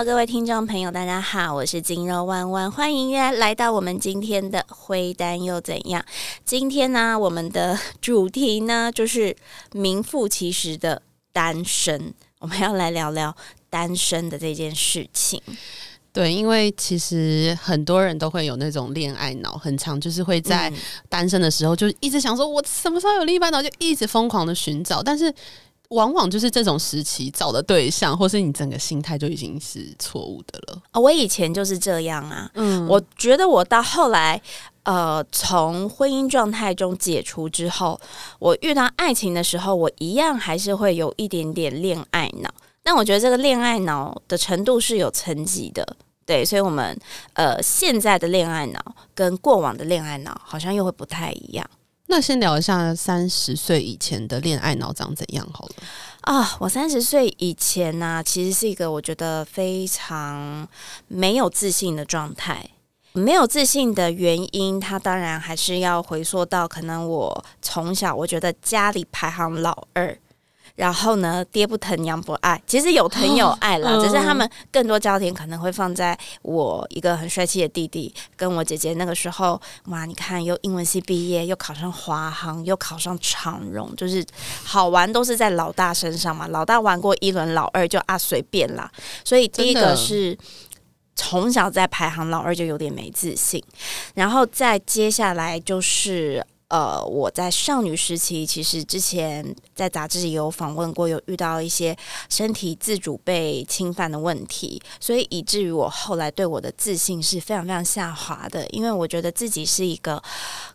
Hello，各位听众朋友，大家好，我是金肉弯弯，欢迎来到我们今天的灰单又怎样？今天呢，我们的主题呢就是名副其实的单身，我们要来聊聊单身的这件事情。对，因为其实很多人都会有那种恋爱脑，很长，就是会在单身的时候就一直想说，我什么时候有另一半呢？就一直疯狂的寻找，但是。往往就是这种时期找的对象，或是你整个心态就已经是错误的了。我以前就是这样啊，嗯，我觉得我到后来，呃，从婚姻状态中解除之后，我遇到爱情的时候，我一样还是会有一点点恋爱脑。但我觉得这个恋爱脑的程度是有层级的，对，所以我们呃现在的恋爱脑跟过往的恋爱脑好像又会不太一样。那先聊一下三十岁以前的恋爱脑长怎样好了啊！我三十岁以前呢，其实是一个我觉得非常没有自信的状态。没有自信的原因，它当然还是要回溯到可能我从小我觉得家里排行老二。然后呢，爹不疼娘不爱，其实有疼有爱啦，只是他们更多焦点可能会放在我一个很帅气的弟弟跟我姐姐。那个时候，哇，你看又英文系毕业，又考上华航，又考上长荣，就是好玩都是在老大身上嘛。老大玩过一轮，老二就啊随便啦。所以第一个是从小在排行老二就有点没自信，然后再接下来就是。呃，我在少女时期，其实之前在杂志也有访问过，有遇到一些身体自主被侵犯的问题，所以以至于我后来对我的自信是非常非常下滑的，因为我觉得自己是一个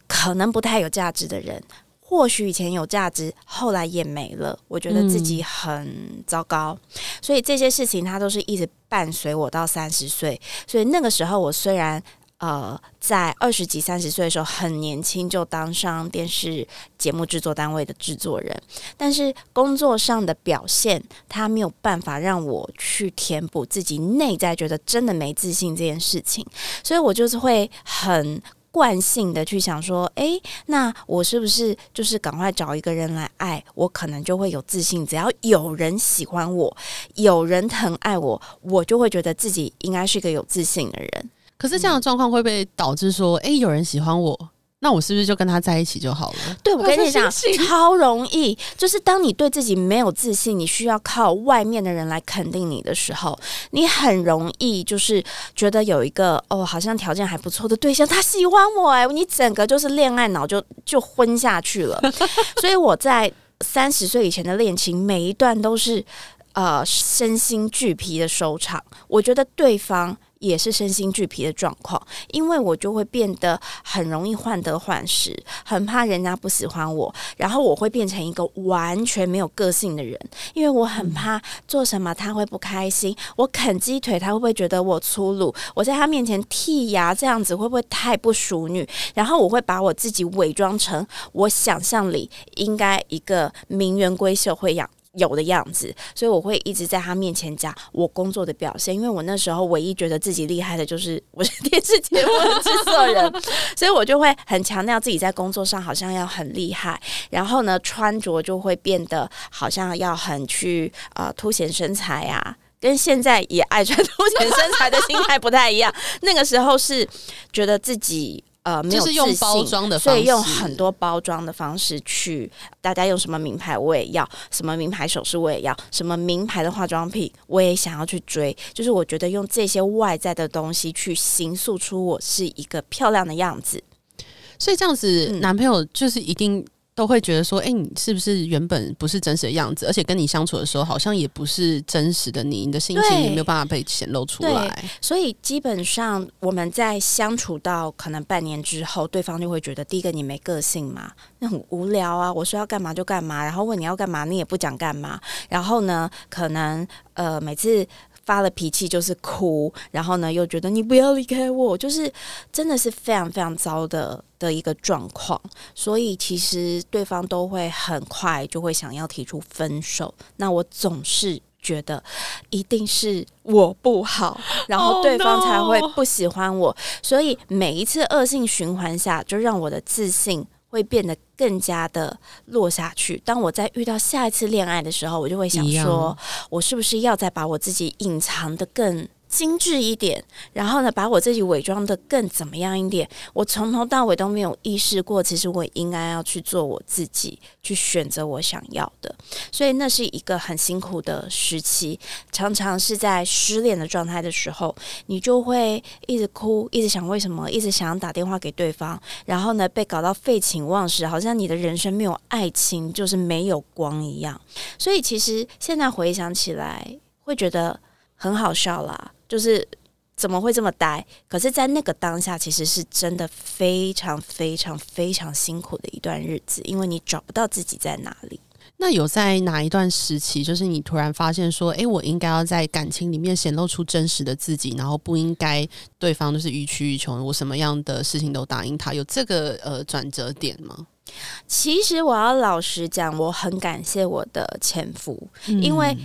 可能不太有价值的人，或许以前有价值，后来也没了，我觉得自己很糟糕，所以这些事情它都是一直伴随我到三十岁，所以那个时候我虽然。呃，在二十几、三十岁的时候，很年轻就当上电视节目制作单位的制作人，但是工作上的表现，他没有办法让我去填补自己内在觉得真的没自信这件事情，所以我就是会很惯性的去想说，哎，那我是不是就是赶快找一个人来爱我，可能就会有自信。只要有人喜欢我，有人疼爱我，我就会觉得自己应该是一个有自信的人。可是这样的状况会不会导致说，哎，有人喜欢我，那我是不是就跟他在一起就好了？对，我跟你讲，超容易。就是当你对自己没有自信，你需要靠外面的人来肯定你的时候，你很容易就是觉得有一个哦，好像条件还不错的对象，他喜欢我，哎，你整个就是恋爱脑就就昏下去了。所以我在三十岁以前的恋情，每一段都是呃身心俱疲的收场。我觉得对方。也是身心俱疲的状况，因为我就会变得很容易患得患失，很怕人家不喜欢我，然后我会变成一个完全没有个性的人，因为我很怕做什么他会不开心，我啃鸡腿他会不会觉得我粗鲁，我在他面前剔牙这样子会不会太不淑女，然后我会把我自己伪装成我想象里应该一个名媛闺秀会养。有的样子，所以我会一直在他面前讲我工作的表现，因为我那时候唯一觉得自己厉害的就是我是电视节目的制作人，所以我就会很强调自己在工作上好像要很厉害，然后呢穿着就会变得好像要很去呃凸显身材啊，跟现在也爱穿 凸显身材的心态不太一样，那个时候是觉得自己。呃，没有用包装的方式，所以用很多包装的方式去，大家用什么名牌我也要，什么名牌首饰我也要，什么名牌的化妆品我也想要去追，就是我觉得用这些外在的东西去形塑出我是一个漂亮的样子，所以这样子男朋友就是一定。都会觉得说，哎，你是不是原本不是真实的样子？而且跟你相处的时候，好像也不是真实的你，你的心情也没有办法被显露出来。所以基本上我们在相处到可能半年之后，对方就会觉得，第一个你没个性嘛，那很无聊啊。我说要干嘛就干嘛，然后问你要干嘛，你也不讲干嘛。然后呢，可能呃每次。发了脾气就是哭，然后呢又觉得你不要离开我，就是真的是非常非常糟的的一个状况，所以其实对方都会很快就会想要提出分手。那我总是觉得一定是我不好，然后对方才会不喜欢我，所以每一次恶性循环下，就让我的自信。会变得更加的落下去。当我在遇到下一次恋爱的时候，我就会想说，我是不是要再把我自己隐藏的更。精致一点，然后呢，把我自己伪装的更怎么样一点？我从头到尾都没有意识过，其实我应该要去做我自己，去选择我想要的。所以那是一个很辛苦的时期，常常是在失恋的状态的时候，你就会一直哭，一直想为什么，一直想要打电话给对方，然后呢，被搞到废寝忘食，好像你的人生没有爱情就是没有光一样。所以其实现在回想起来，会觉得很好笑啦。就是怎么会这么呆？可是，在那个当下，其实是真的非常非常非常辛苦的一段日子，因为你找不到自己在哪里。那有在哪一段时期，就是你突然发现说，哎，我应该要在感情里面显露出真实的自己，然后不应该对方就是予取予求，我什么样的事情都答应他，有这个呃转折点吗？其实我要老实讲，我很感谢我的前夫，因为。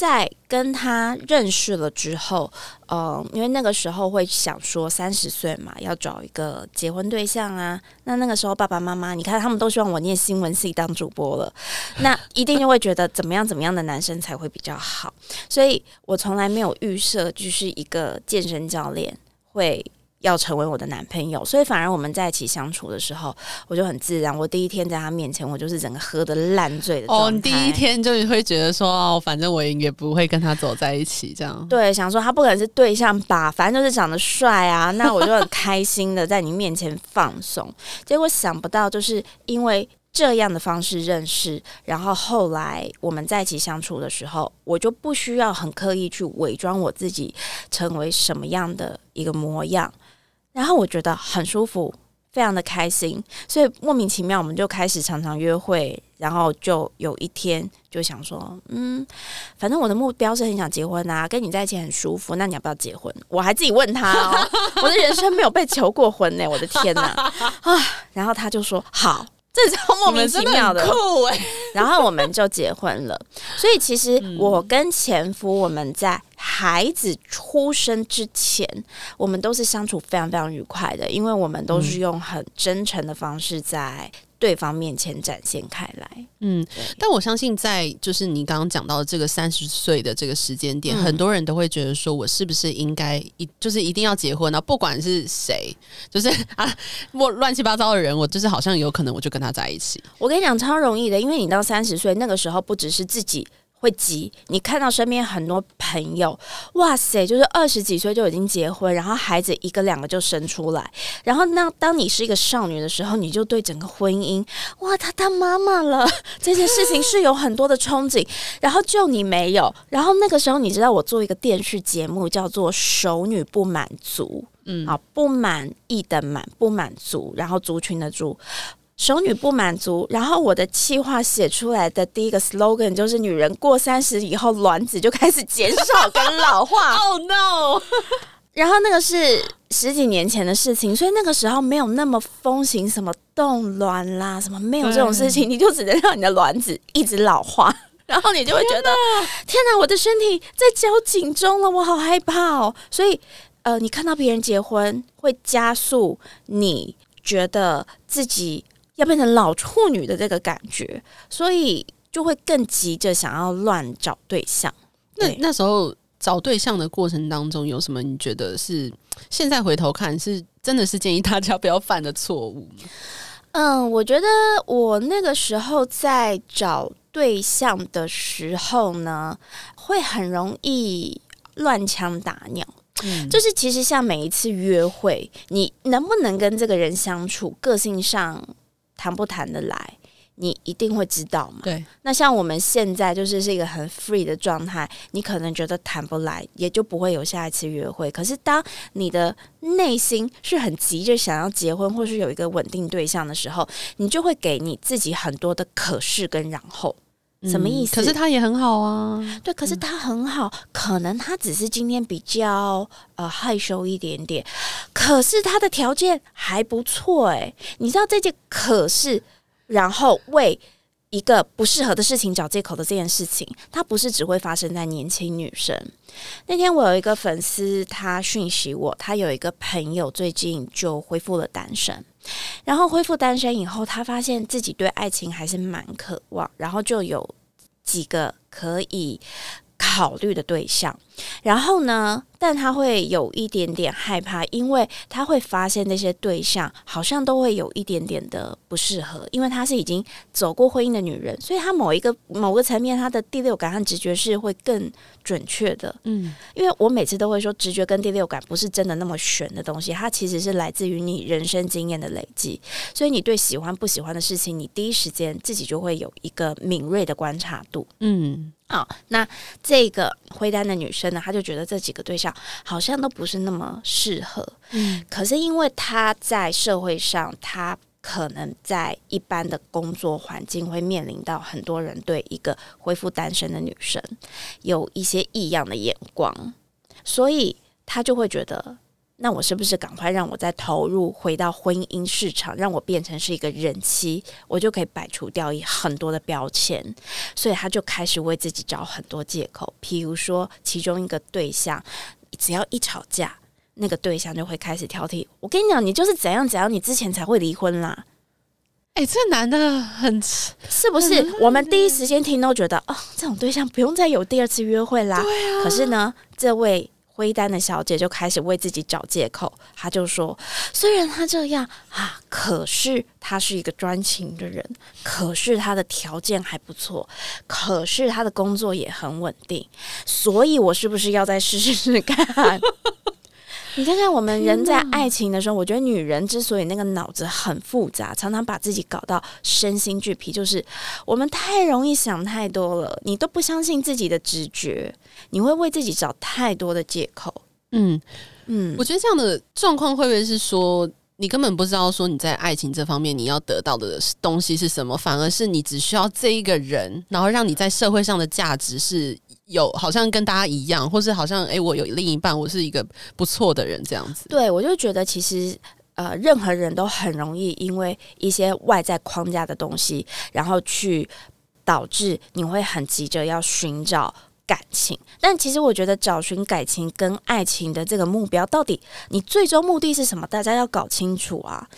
在跟他认识了之后，呃，因为那个时候会想说三十岁嘛，要找一个结婚对象啊。那那个时候爸爸妈妈，你看他们都希望我念新闻系当主播了，那一定就会觉得怎么样怎么样的男生才会比较好。所以我从来没有预设就是一个健身教练会。要成为我的男朋友，所以反而我们在一起相处的时候，我就很自然。我第一天在他面前，我就是整个喝的烂醉的。哦，你第一天就会觉得说，哦，反正我也不会跟他走在一起，这样。对，想说他不可能是对象吧，反正就是长得帅啊，那我就很开心的在你面前放松。结果想不到，就是因为这样的方式认识，然后后来我们在一起相处的时候，我就不需要很刻意去伪装我自己，成为什么样的一个模样。然后我觉得很舒服，非常的开心，所以莫名其妙我们就开始常常约会。然后就有一天就想说，嗯，反正我的目标是很想结婚啊，跟你在一起很舒服，那你要不要结婚？我还自己问他，哦，我的人生没有被求过婚呢，我的天哪啊！然后他就说好。这超莫名其妙的，酷哎！然后我们就结婚了。所以其实我跟前夫，我们在孩子出生之前，我们都是相处非常非常愉快的，因为我们都是用很真诚的方式在。对方面前展现开来，嗯，但我相信在就是你刚刚讲到的这个三十岁的这个时间点，很多人都会觉得说，我是不是应该一就是一定要结婚呢？不管是谁，就是 啊，我乱七八糟的人，我就是好像有可能我就跟他在一起。我跟你讲，超容易的，因为你到三十岁那个时候，不只是自己。会急，你看到身边很多朋友，哇塞，就是二十几岁就已经结婚，然后孩子一个两个就生出来，然后那当你是一个少女的时候，你就对整个婚姻，哇，她当妈妈了。这件事情是有很多的憧憬，然后就你没有，然后那个时候你知道我做一个电视节目叫做《熟女不满足》，嗯，好，不满意的满不满足，然后族群的族。熟女不满足，然后我的气话写出来的第一个 slogan 就是：女人过三十以后，卵子就开始减少跟老化。Oh no！然后那个是十几年前的事情，所以那个时候没有那么风行什么冻卵啦，什么没有这种事情，你就只能让你的卵子一直老化，然后你就会觉得天哪，我的身体在交警中了，我好害怕哦。所以呃，你看到别人结婚，会加速你觉得自己。要变成老处女的这个感觉，所以就会更急着想要乱找对象。那那时候找对象的过程当中，有什么你觉得是现在回头看是真的是建议大家不要犯的错误吗？嗯，我觉得我那个时候在找对象的时候呢，会很容易乱枪打鸟。嗯，就是其实像每一次约会，你能不能跟这个人相处，个性上。谈不谈得来，你一定会知道嘛？对。那像我们现在就是是一个很 free 的状态，你可能觉得谈不来，也就不会有下一次约会。可是当你的内心是很急着想要结婚，或是有一个稳定对象的时候，你就会给你自己很多的可是跟然后。什么意思？可是他也很好啊。对，可是他很好，可能他只是今天比较呃害羞一点点，可是他的条件还不错哎。你知道这件可是，然后为一个不适合的事情找借口的这件事情，它不是只会发生在年轻女生。那天我有一个粉丝，他讯息我，他有一个朋友最近就恢复了单身，然后恢复单身以后，他发现自己对爱情还是蛮渴望，然后就有几个可以考虑的对象，然后呢？但他会有一点点害怕，因为他会发现那些对象好像都会有一点点的不适合，因为他是已经走过婚姻的女人，所以他某一个某个层面，他的第六感和直觉是会更准确的。嗯，因为我每次都会说，直觉跟第六感不是真的那么玄的东西，它其实是来自于你人生经验的累积，所以你对喜欢不喜欢的事情，你第一时间自己就会有一个敏锐的观察度。嗯，好，那这个灰单的女生呢，她就觉得这几个对象。好像都不是那么适合，嗯，可是因为她在社会上，她可能在一般的工作环境会面临到很多人对一个恢复单身的女生有一些异样的眼光，所以她就会觉得。那我是不是赶快让我再投入回到婚姻市场，让我变成是一个人妻，我就可以摆除掉很多的标签？所以他就开始为自己找很多借口，譬如说，其中一个对象只要一吵架，那个对象就会开始挑剔。我跟你讲，你就是怎样怎样，你之前才会离婚啦。哎，这男的很是不是？我们第一时间听都觉得，哦，这种对象不用再有第二次约会啦。对啊。可是呢，这位。微单的小姐就开始为自己找借口，她就说：“虽然她这样啊，可是她是一个专情的人，可是她的条件还不错，可是她的工作也很稳定，所以我是不是要再试试看？” 你看看我们人在爱情的时候，我觉得女人之所以那个脑子很复杂，常常把自己搞到身心俱疲，就是我们太容易想太多了，你都不相信自己的直觉，你会为自己找太多的借口。嗯嗯，我觉得这样的状况会不会是说，你根本不知道说你在爱情这方面你要得到的东西是什么，反而是你只需要这一个人，然后让你在社会上的价值是。有好像跟大家一样，或是好像哎，我有另一半，我是一个不错的人，这样子。对，我就觉得其实呃，任何人都很容易因为一些外在框架的东西，然后去导致你会很急着要寻找。感情，但其实我觉得找寻感情跟爱情的这个目标，到底你最终目的是什么？大家要搞清楚啊！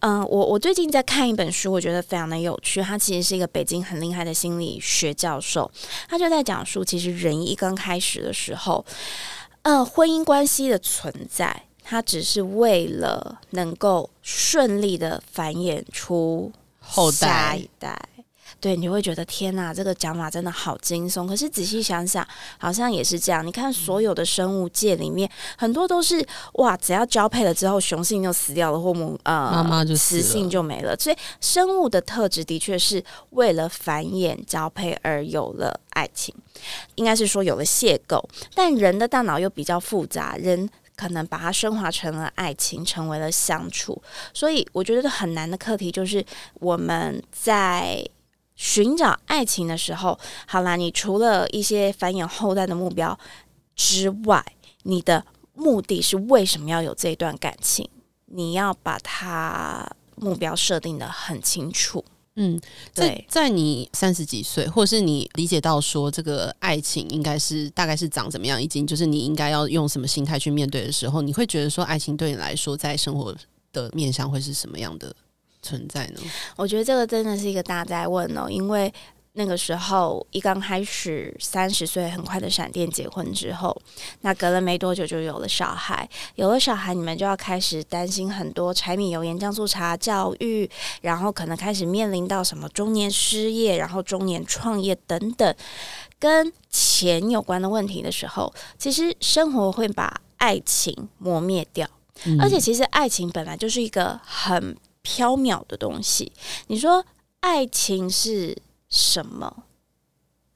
嗯，我我最近在看一本书，我觉得非常的有趣。他其实是一个北京很厉害的心理学教授，他就在讲述，其实人一刚开始的时候，呃，婚姻关系的存在，它只是为了能够顺利的繁衍出后代下一代。对，你会觉得天哪，这个讲法真的好惊悚。可是仔细想想，好像也是这样。你看，所有的生物界里面，很多都是哇，只要交配了之后，雄性就死掉了，或母呃妈妈就雌性就没了。所以，生物的特质的确是为了繁衍交配而有了爱情，应该是说有了邂逅。但人的大脑又比较复杂，人可能把它升华成了爱情，成为了相处。所以，我觉得很难的课题就是我们在。寻找爱情的时候，好啦，你除了一些繁衍后代的目标之外，你的目的是为什么要有这一段感情？你要把它目标设定的很清楚。嗯，在在你三十几岁，或是你理解到说这个爱情应该是大概是长怎么样，已经就是你应该要用什么心态去面对的时候，你会觉得说，爱情对你来说，在生活的面向会是什么样的？存在呢？我觉得这个真的是一个大灾问哦，因为那个时候一刚开始三十岁很快的闪电结婚之后，那隔了没多久就有了小孩，有了小孩你们就要开始担心很多柴米油盐酱醋茶教育，然后可能开始面临到什么中年失业，然后中年创业等等跟钱有关的问题的时候，其实生活会把爱情磨灭掉，而且其实爱情本来就是一个很。缥缈的东西，你说爱情是什么？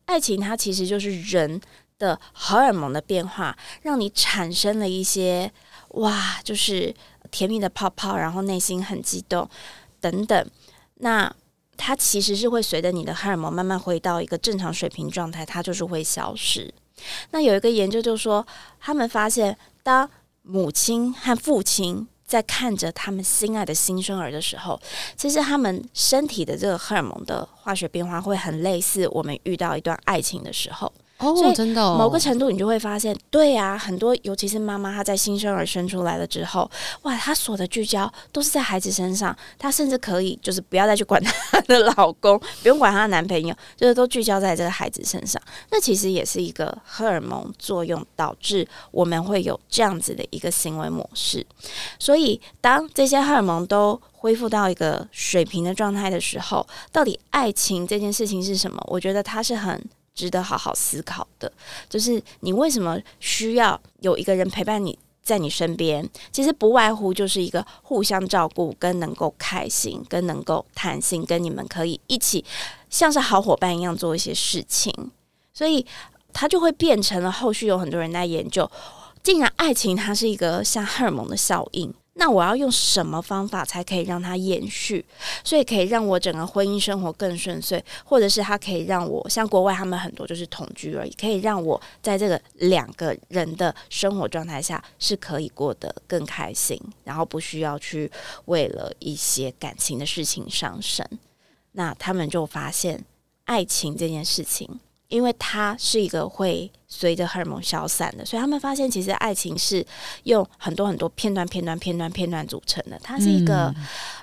爱情它其实就是人的荷尔蒙的变化，让你产生了一些哇，就是甜蜜的泡泡，然后内心很激动等等。那它其实是会随着你的荷尔蒙慢慢回到一个正常水平状态，它就是会消失。那有一个研究就说，他们发现当母亲和父亲。在看着他们心爱的新生儿的时候，其实他们身体的这个荷尔蒙的化学变化会很类似我们遇到一段爱情的时候。哦，真的，某个程度你就会发现，对呀，很多尤其是妈妈，她在新生儿生出来了之后，哇，她所的聚焦都是在孩子身上，她甚至可以就是不要再去管她的老公，不用管她的男朋友，就是都聚焦在这个孩子身上。那其实也是一个荷尔蒙作用导致我们会有这样子的一个行为模式。所以，当这些荷尔蒙都恢复到一个水平的状态的时候，到底爱情这件事情是什么？我觉得它是很。值得好好思考的，就是你为什么需要有一个人陪伴你在你身边？其实不外乎就是一个互相照顾，跟能够开心，跟能够谈心，跟你们可以一起像是好伙伴一样做一些事情。所以它就会变成了后续有很多人在研究，竟然爱情它是一个像荷尔蒙的效应。那我要用什么方法才可以让它延续？所以可以让我整个婚姻生活更顺遂，或者是它可以让我像国外他们很多就是同居而已，可以让我在这个两个人的生活状态下是可以过得更开心，然后不需要去为了一些感情的事情伤神。那他们就发现爱情这件事情。因为它是一个会随着荷尔蒙消散的，所以他们发现其实爱情是用很多很多片段、片段、片段、片段组成的。它是一个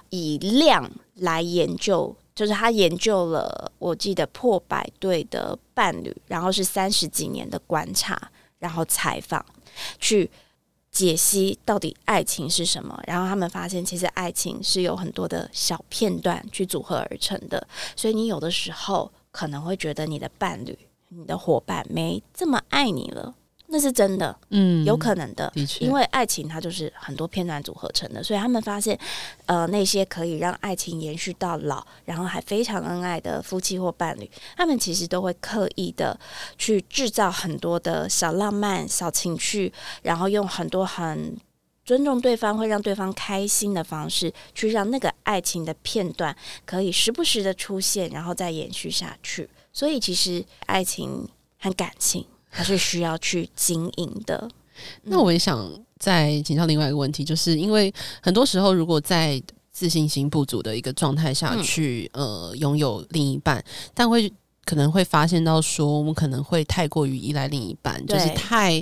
以量来研究，就是他研究了我记得破百对的伴侣，然后是三十几年的观察，然后采访去解析到底爱情是什么。然后他们发现，其实爱情是有很多的小片段去组合而成的，所以你有的时候。可能会觉得你的伴侣、你的伙伴没这么爱你了，那是真的，嗯，有可能的，因为爱情它就是很多片段组合成的，所以他们发现，呃，那些可以让爱情延续到老，然后还非常恩爱的夫妻或伴侣，他们其实都会刻意的去制造很多的小浪漫、小情趣，然后用很多很。尊重对方会让对方开心的方式，去让那个爱情的片段可以时不时的出现，然后再延续下去。所以，其实爱情和感情还是需要去经营的。那我也想再请教另外一个问题，就是因为很多时候，如果在自信心不足的一个状态下去，呃，拥有另一半，但会可能会发现到说，我们可能会太过于依赖另一半，就是太，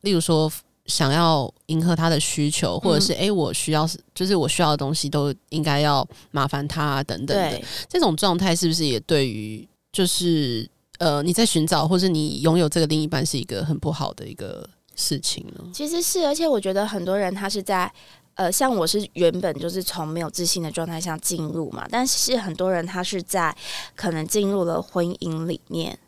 例如说。想要迎合他的需求，或者是哎，我需要就是我需要的东西都应该要麻烦他等等的这种状态，是不是也对于就是呃你在寻找或者你拥有这个另一半是一个很不好的一个事情呢？其实是，而且我觉得很多人他是在呃，像我是原本就是从没有自信的状态下进入嘛，但是很多人他是在可能进入了婚姻里面。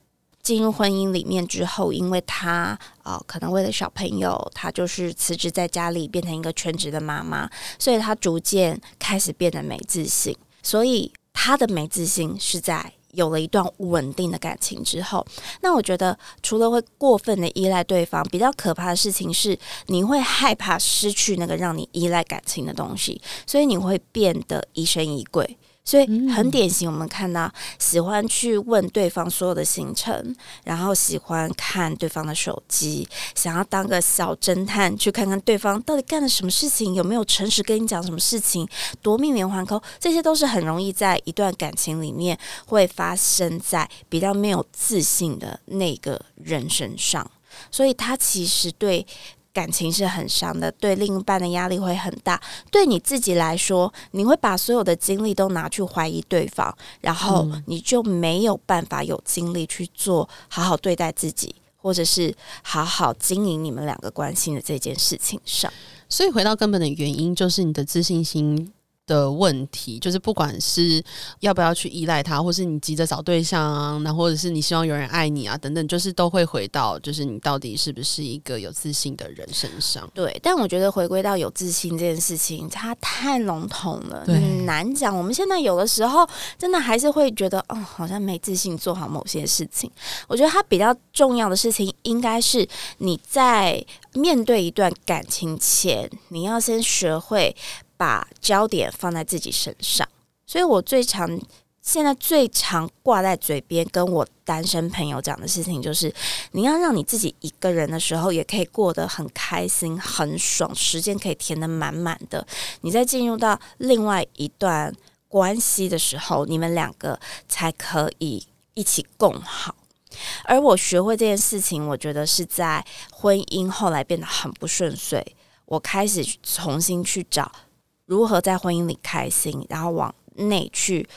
进入婚姻里面之后，因为他啊，可能为了小朋友，他就是辞职在家里，变成一个全职的妈妈，所以他逐渐开始变得没自信。所以他的没自信是在有了一段稳定的感情之后。那我觉得，除了会过分的依赖对方，比较可怕的事情是，你会害怕失去那个让你依赖感情的东西，所以你会变得疑神疑鬼。所以很典型，我们看到喜欢去问对方所有的行程，然后喜欢看对方的手机，想要当个小侦探，去看看对方到底干了什么事情，有没有诚实跟你讲什么事情，夺命连环扣，这些都是很容易在一段感情里面会发生在比较没有自信的那个人身上，所以他其实对。感情是很伤的，对另一半的压力会很大。对你自己来说，你会把所有的精力都拿去怀疑对方，然后你就没有办法有精力去做好好对待自己，或者是好好经营你们两个关系的这件事情上。所以回到根本的原因，就是你的自信心。的问题就是，不管是要不要去依赖他，或是你急着找对象啊，那或者是你希望有人爱你啊，等等，就是都会回到，就是你到底是不是一个有自信的人身上。对，但我觉得回归到有自信这件事情，它太笼统了，很难讲。我们现在有的时候真的还是会觉得，哦，好像没自信做好某些事情。我觉得它比较重要的事情，应该是你在面对一段感情前，你要先学会。把焦点放在自己身上，所以我最常现在最常挂在嘴边跟我单身朋友讲的事情，就是你要让你自己一个人的时候，也可以过得很开心、很爽，时间可以填得满满的。你在进入到另外一段关系的时候，你们两个才可以一起共好。而我学会这件事情，我觉得是在婚姻后来变得很不顺遂，我开始重新去找如何在婚姻里开心，然后往内去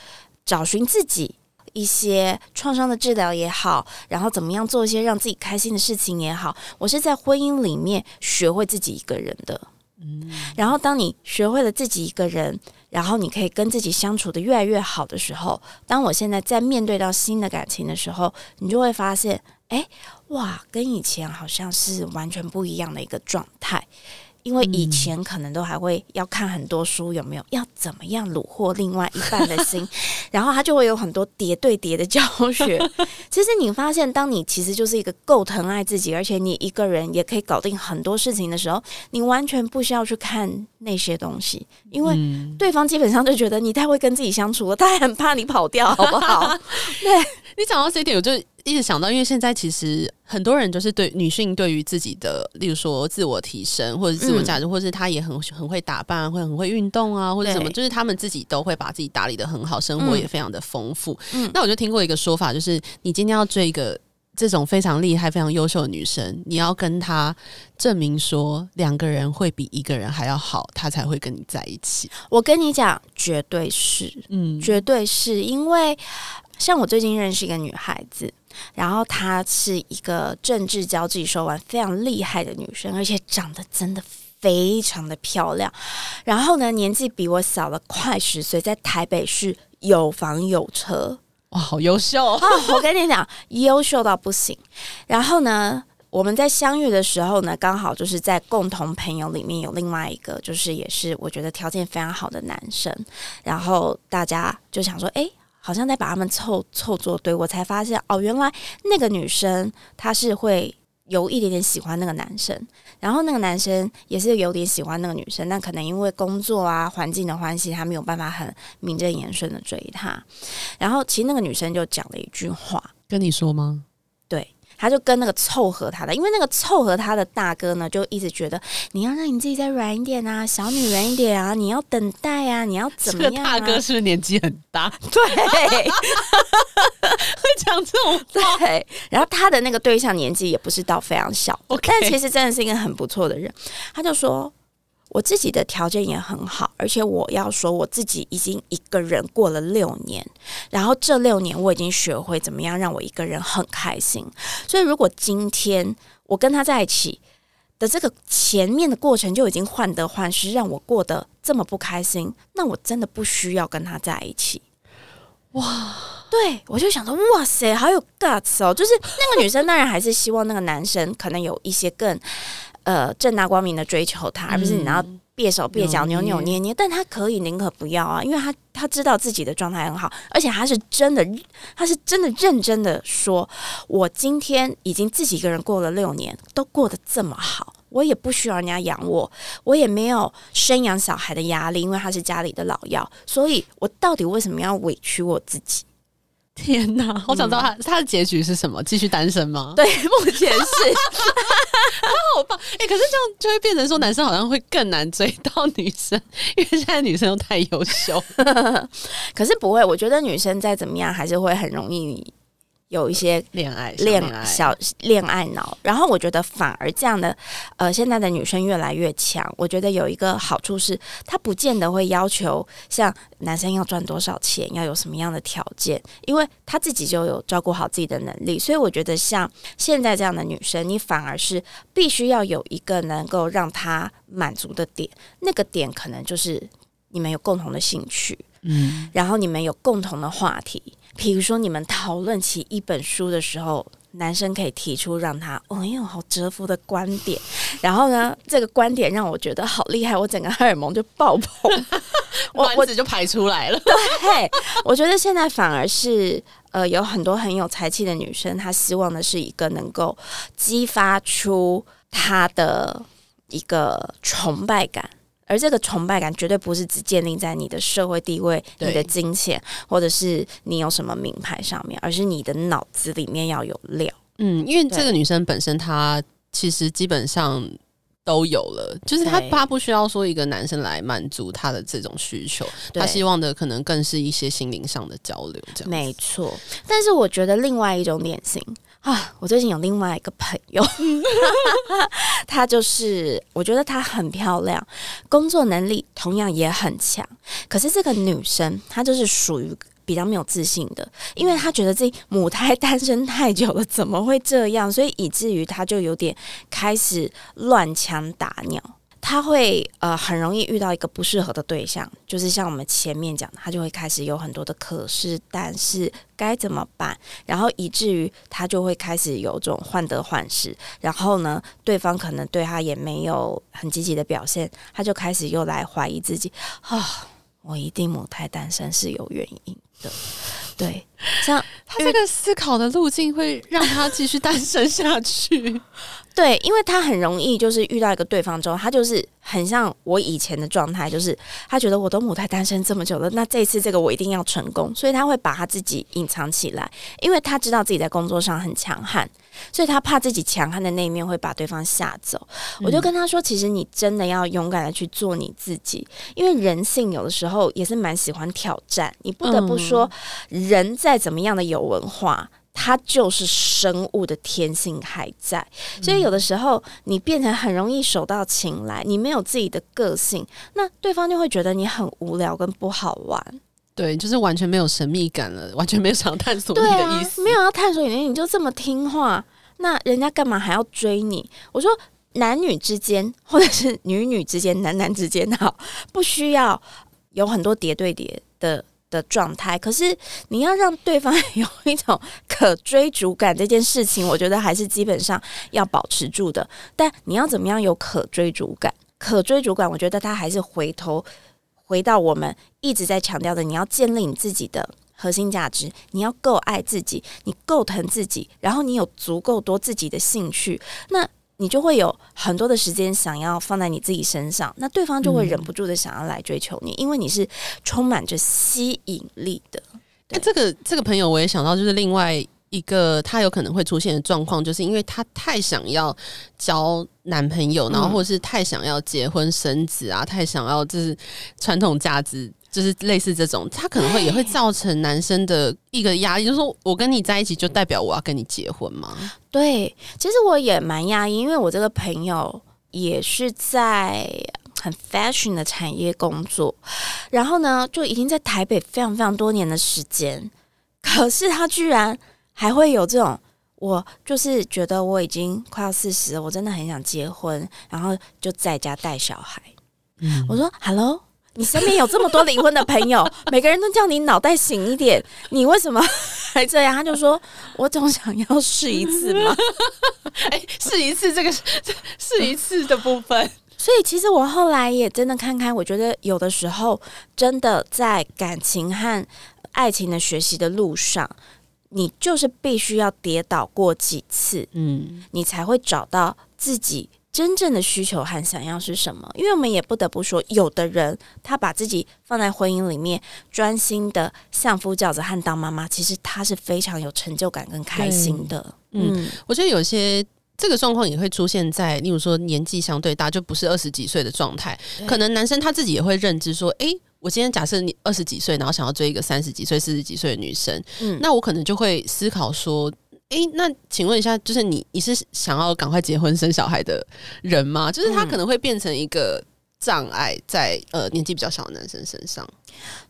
找寻自己一些创伤的治疗也好，然后怎么样做一些让自己开心的事情也好，我是在婚姻里面学会自己一个人的。嗯，然后当你学会了自己一个人。然后你可以跟自己相处的越来越好的时候，当我现在在面对到新的感情的时候，你就会发现，哎，哇，跟以前好像是完全不一样的一个状态。因为以前可能都还会要看很多书，有没有要怎么样虏获另外一半的心，然后他就会有很多叠对叠的教学。其实你发现，当你其实就是一个够疼爱自己，而且你一个人也可以搞定很多事情的时候，你完全不需要去看那些东西，因为对方基本上就觉得你太会跟自己相处了，他很怕你跑掉，好不好？对你讲到这一点，我就。一直想到，因为现在其实很多人就是对女性对于自己的，例如说自我提升或者自我价值，或者是她也很很会打扮，会很会运动啊，或者什么，就是他们自己都会把自己打理的很好，生活也非常的丰富。那我就听过一个说法，就是你今天要追一个这种非常厉害、非常优秀的女生，你要跟她证明说两个人会比一个人还要好，她才会跟你在一起。我跟你讲，绝对是，嗯，绝对是因为像我最近认识一个女孩子。然后她是一个政治交际手腕非常厉害的女生，而且长得真的非常的漂亮。然后呢，年纪比我小了快十岁，在台北市有房有车，哇，好优秀啊！我跟你讲，优秀到不行。然后呢，我们在相遇的时候呢，刚好就是在共同朋友里面有另外一个，就是也是我觉得条件非常好的男生。然后大家就想说，哎。好像在把他们凑凑作对，我才发现哦，原来那个女生她是会有一点点喜欢那个男生，然后那个男生也是有点喜欢那个女生，但可能因为工作啊环境的关系，他没有办法很名正言顺的追她。然后其实那个女生就讲了一句话，跟你说吗？他就跟那个凑合他的，因为那个凑合他的大哥呢，就一直觉得你要让你自己再软一点啊，小女人一点啊，你要等待啊，你要怎么样？大哥是不是年纪很大？对，会讲这种对。然后他的那个对象年纪也不是到非常小，但其实真的是一个很不错的人。他就说。我自己的条件也很好，而且我要说，我自己已经一个人过了六年，然后这六年我已经学会怎么样让我一个人很开心。所以，如果今天我跟他在一起的这个前面的过程就已经患得患失，让我过得这么不开心，那我真的不需要跟他在一起。哇，对我就想说，哇塞，好有 guts 哦！就是那个女生当然还是希望那个男生可能有一些更。呃，正大光明的追求他，而不是你要别手别脚、扭扭捏捏。但他可以宁可不要啊，因为他他知道自己的状态很好，而且他是真的，他是真的认真的说，我今天已经自己一个人过了六年，都过得这么好，我也不需要人家养我，我也没有生养小孩的压力，因为他是家里的老幺，所以我到底为什么要委屈我自己？天哪，好想知道他他的结局是什么？继续单身吗？对，目前是，他好棒哎！可是这样就会变成说，男生好像会更难追到女生，因为现在女生都太优秀。可是不会，我觉得女生再怎么样，还是会很容易。有一些恋爱恋小恋爱脑，然后我觉得反而这样的呃，现在的女生越来越强。我觉得有一个好处是，她不见得会要求像男生要赚多少钱，要有什么样的条件，因为她自己就有照顾好自己的能力。所以我觉得像现在这样的女生，你反而是必须要有一个能够让她满足的点，那个点可能就是你们有共同的兴趣，嗯，然后你们有共同的话题。比如说，你们讨论起一本书的时候，男生可以提出让他“哦哟，好折服”的观点，然后呢，这个观点让我觉得好厉害，我整个荷尔蒙就爆棚，我我子就排出来了。对，我觉得现在反而是呃，有很多很有才气的女生，她希望的是一个能够激发出她的一个崇拜感。而这个崇拜感绝对不是只建立在你的社会地位、你的金钱，或者是你有什么名牌上面，而是你的脑子里面要有料。嗯，因为这个女生本身她其实基本上都有了，就是她对。她不需要说一个男生来满足她的这种需求，她希望的可能更是一些心灵上的交流，这样没错，但是我觉得另外一种典型啊，我最近有另外一个朋友，她就是我觉得她很漂亮，工作能力同样也很强，可是这个女生她就是属于。比较没有自信的，因为她觉得自己母胎单身太久了，怎么会这样？所以以至于她就有点开始乱枪打鸟。他会呃很容易遇到一个不适合的对象，就是像我们前面讲的，他就会开始有很多的可是，但是该怎么办？然后以至于他就会开始有种患得患失，然后呢，对方可能对他也没有很积极的表现，他就开始又来怀疑自己啊，我一定母胎单身是有原因的，对，像 他这个思考的路径会让他继续单身下去。对，因为他很容易就是遇到一个对方之后，他就是很像我以前的状态，就是他觉得我都母胎单身这么久了，那这一次这个我一定要成功，所以他会把他自己隐藏起来，因为他知道自己在工作上很强悍，所以他怕自己强悍的那一面会把对方吓走。我就跟他说，其实你真的要勇敢的去做你自己，因为人性有的时候也是蛮喜欢挑战，你不得不说，人再怎么样的有文化。它就是生物的天性还在，所以有的时候你变成很容易手到擒来，你没有自己的个性，那对方就会觉得你很无聊跟不好玩。对，就是完全没有神秘感了，完全没有想要探索你的意思。，没有要探索你，你就这么听话，那人家干嘛还要追你？我说男女之间，或者是女女之间、男男之间，好，不需要有很多叠对叠的。的状态，可是你要让对方 有一种可追逐感，这件事情，我觉得还是基本上要保持住的。但你要怎么样有可追逐感？可追逐感，我觉得他还是回头回到我们一直在强调的，你要建立你自己的核心价值，你要够爱自己，你够疼自己，然后你有足够多自己的兴趣，那你就会有很多的时间想要放在你自己身上，那对方就会忍不住的想要来追求你，因为你是充满着吸引力的。那这个这个朋友我也想到，就是另外一个他有可能会出现的状况，就是因为他太想要交男朋友，然后嗯或者是太想要结婚生子啊，太想要就是传统价值。就是类似这种，他可能会也会造成男生的一个压力，就是说我跟你在一起，就代表我要跟你结婚吗？对，其实我也蛮压抑，因为我这个朋友也是在很 fashion 的产业工作，然后呢，就已经在台北非常非常多年的时间，可是他居然还会有这种。我就是觉得我已经快要四十了，我真的很想结婚，然后就在家带小孩。嗯我说：“Hello，你身边有这么多离婚的朋友，每个人都叫你脑袋醒一点，你为什么 还这样？”他就说：“我总想要试一次嘛。哎、试一次这个试一次的部分，”所以其实我后来也真的看看，我觉得有的时候真的在感情和爱情的学习的路上，你就是必须要跌倒过几次，嗯，你才会找到自己真正的需求和想要是什么。因为我们也不得不说，有的人他把自己放在婚姻里面，专心的相夫教子和当妈妈，其实他是非常有成就感跟开心的。嗯嗯，我觉得有些。这个状况也会出现在，例如说年纪相对大，就不是二十几岁的状态。可能男生他自己也会认知说，诶，我今天假设你二十几岁，然后想要追一个三十几岁、四十几岁的女生，嗯那我可能就会思考说，诶，那请问一下，就是你你是想要赶快结婚生小孩的人吗？就是他嗯可能会变成一个障碍在呃年纪比较小的男生身上。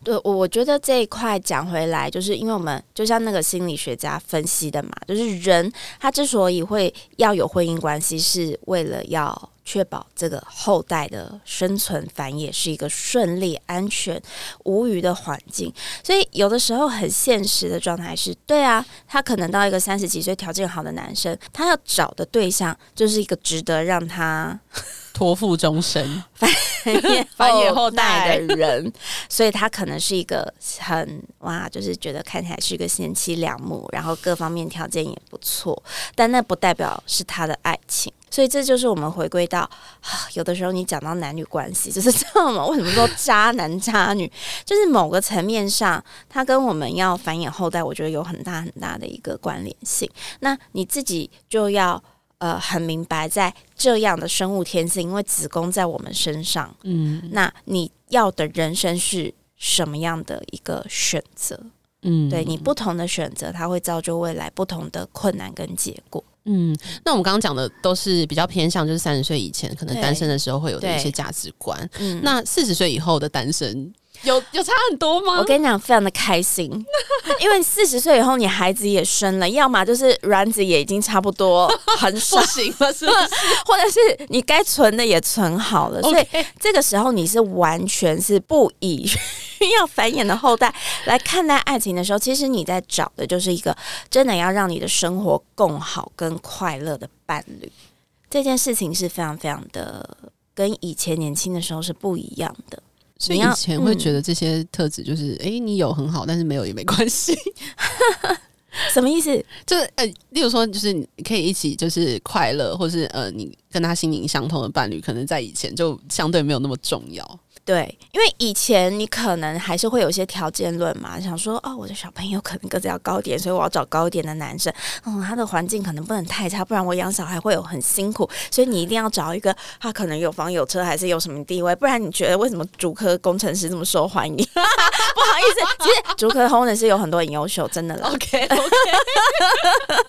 对，我我觉得这一块讲回来，就是因为我们就像那个心理学家分析的嘛，就是人他之所以会要有婚姻关系，是为了要确保这个后代的生存繁衍是一个顺利、安全、无虞的环境。所以有的时候很现实的状态是，对啊，他可能到一个三十几岁条件好的男生，他要找的对象就是一个值得让他托付终身，繁繁衍后代代的人，所以他可能是一个很哇，就是觉得看起来是一个贤妻良母，然后各方面条件也不错，但那不代表是他的爱情。所以这就是我们回归到，有的时候你讲到男女关系，就是这样嘛？为什么说渣男渣女？就是某个层面上，它跟我们要繁衍后代，我觉得有很大很大的一个关联性。那你自己就要呃很明白，在这样的生物天性，因为子宫在我们身上，嗯，那你要的人生是什么样的一个选择？嗯，对你不同的选择，它会造就未来不同的困难跟结果。嗯，那我们刚刚讲的都是比较偏向，就是三十岁以前可能单身的时候会有的一些价值观。嗯，那四十岁以后的单身有有差很多吗？我跟你讲，非常的开心，因为四十岁以后你孩子也生了，要么就是卵子也已经差不多很少行了，是不是？或者是你该存的也存好了，所以这个时候你是完全是不以。要繁衍的后代来看待爱情的时候，其实你在找的就是一个真的要让你的生活更好、更快乐的伴侣。这件事情是非常非常的跟以前年轻的时候是不一样的。所以以前会觉得这些特质就是，哎，你有很好，但是没有也没关系。什么意思？就是呃，例如说，就是你可以一起就是快乐，或是呃，你跟他心灵相通的伴侣，可能在以前就相对没有那么重要。对，因为以前你可能还是会有一些条件论嘛，想说哦，我的小朋友可能个子要高点，所以我要找高一点的男生。嗯，他的环境可能不能太差，不然我养小孩会有很辛苦。所以你一定要找一个他可能有房有车，还是有什么地位，不然你觉得为什么主科工程师这么受欢迎？不好意思，其实主科工程师有很多很优秀，真的。OK OK。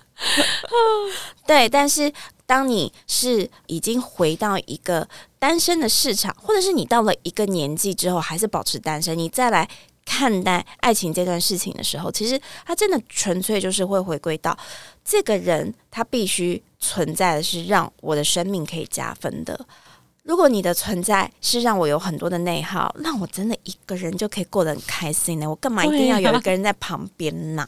对，但是。当你是已经回到一个单身的市场，或者是你到了一个年纪之后还是保持单身，你再来看待爱情这段事情的时候，其实它真的纯粹就是会回归到这个人他必须存在的是让我的生命可以加分的。如果你的存在是让我有很多的内耗，那我真的一个人就可以过得很开心呢？我干嘛一定要有一个人在旁边呢？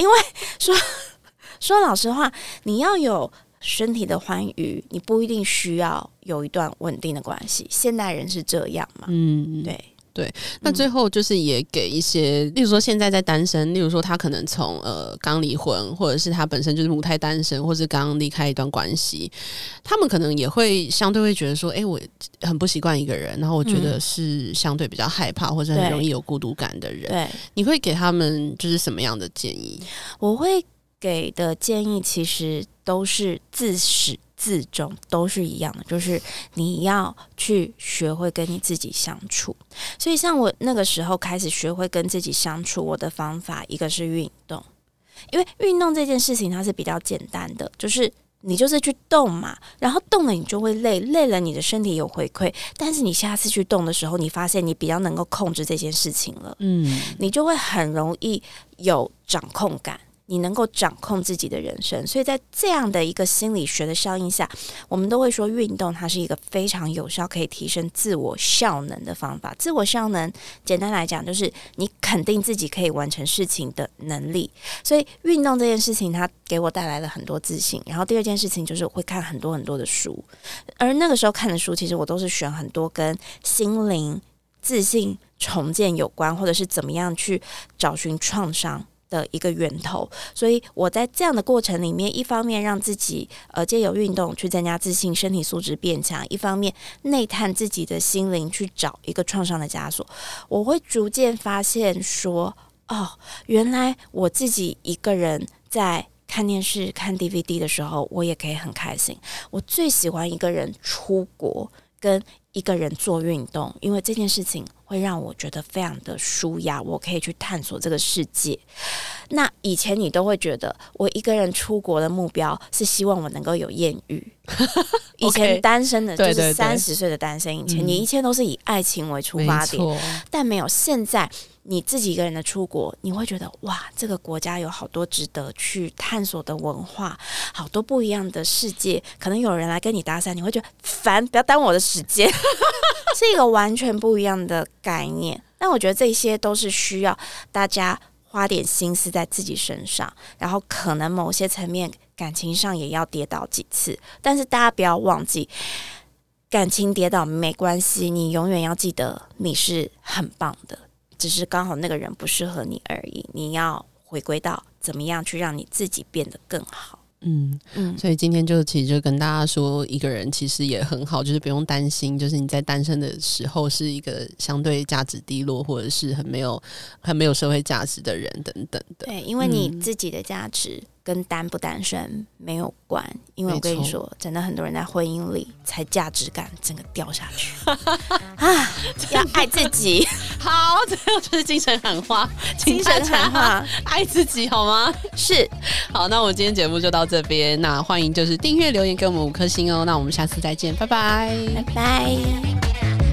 因为说 说老实话，你要有。身体的欢愉，你不一定需要有一段稳定的关系。现代人是这样嘛？嗯，对对。那最后就是也给一些，例如说现在在单身，例如说他可能从呃刚离婚，或者是他本身就是母胎单身，或是刚离开一段关系，他们可能也会相对会觉得说，哎，我很不习惯一个人，然后我觉得是相对比较害怕或者很容易有孤独感的人。对，你会给他们就是什么样的建议？我会。给的建议其实都是自始至终都是一样的，就是你要去学会跟你自己相处。所以，像我那个时候开始学会跟自己相处，我的方法一个是运动，因为运动这件事情它是比较简单的，就是你就是去动嘛，然后动了你就会累，累了你的身体有回馈，但是你下次去动的时候，你发现你比较能够控制这件事情了，嗯，你就会很容易有掌控感。你能够掌控自己的人生，所以在这样的一个心理学的效应下，我们都会说运动它是一个非常有效可以提升自我效能的方法。自我效能简单来讲，就是你肯定自己可以完成事情的能力。所以运动这件事情，它给我带来了很多自信。然后第二件事情就是我会看很多很多的书，而那个时候看的书，其实我都是选很多跟心灵、自信重建有关，或者是怎么样去找寻创伤。的一个源头，所以我在这样的过程里面，一方面让自己呃借由运动去增加自信，身体素质变强；一方面内探自己的心灵，去找一个创伤的枷锁。我会逐渐发现说，哦，原来我自己一个人在看电视、看 DVD 的时候，我也可以很开心。我最喜欢一个人出国，跟一个人做运动，因为这件事情。会让我觉得非常的舒压，我可以去探索这个世界。那以前你都会觉得，我一个人出国的目标是希望我能够有艳遇。以前单身的，就是三十岁的单身以前，你一切都是以爱情为出发点，但没有现在。你自己一个人的出国，你会觉得哇，这个国家有好多值得去探索的文化，好多不一样的世界。可能有人来跟你搭讪，你会觉得烦，不要耽误我的时间，是一个完全不一样的概念。但我觉得这些都是需要大家花点心思在自己身上，然后可能某些层面感情上也要跌倒几次。但是大家不要忘记，感情跌倒没关系，你永远要记得你是很棒的。只是刚好那个人不适合你而已。你要回归到怎么样去让你自己变得更好。嗯嗯，所以今天就其实就跟大家说，一个人其实也很好，就是不用担心，就是你在单身的时候是一个相对价值低落，或者是很没有很没有社会价值的人等等的。对，因为你自己的价值。跟单不单身没有关，因为我跟你说，真的很多人在婚姻里才价值感整个掉下去 啊！要爱自己，好，最后就是精神喊话，精神喊话，爱自己好吗？是，好，那我们今天节目就到这边，那欢迎就是订阅留言给我们五颗星哦，那我们下次再见，拜拜，拜拜。